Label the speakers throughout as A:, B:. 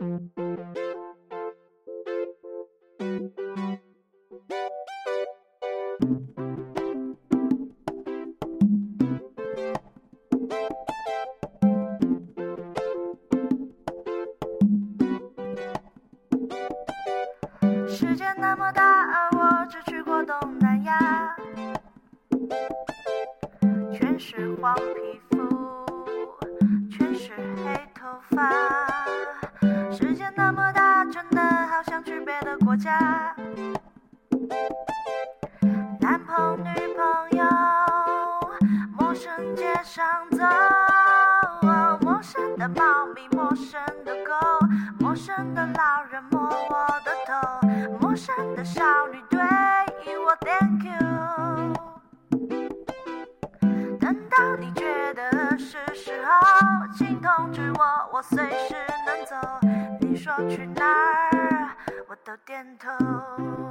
A: 世界那么大，我只去过东南亚，全是黄皮肤，全是黑头发。家。男朋女朋友，陌生街上走，陌生的猫咪，陌生的狗，陌生的老人摸我的头，陌生的少女对我 Thank you。等到你觉得是时候，请通知我，我随时能走。你说去哪儿，我都点头。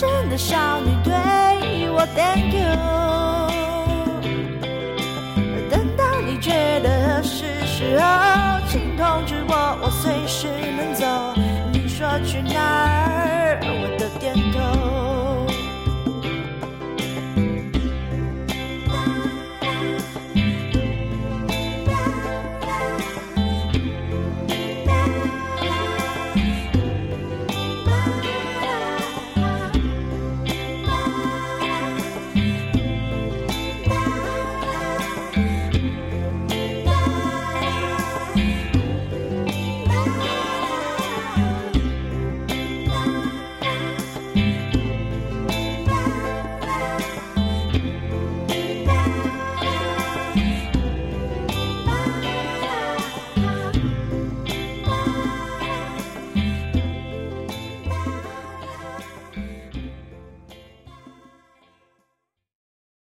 A: 真的少女对我 Thank you。等到你觉得合适时候，请通知我，我随时能走。你说去哪，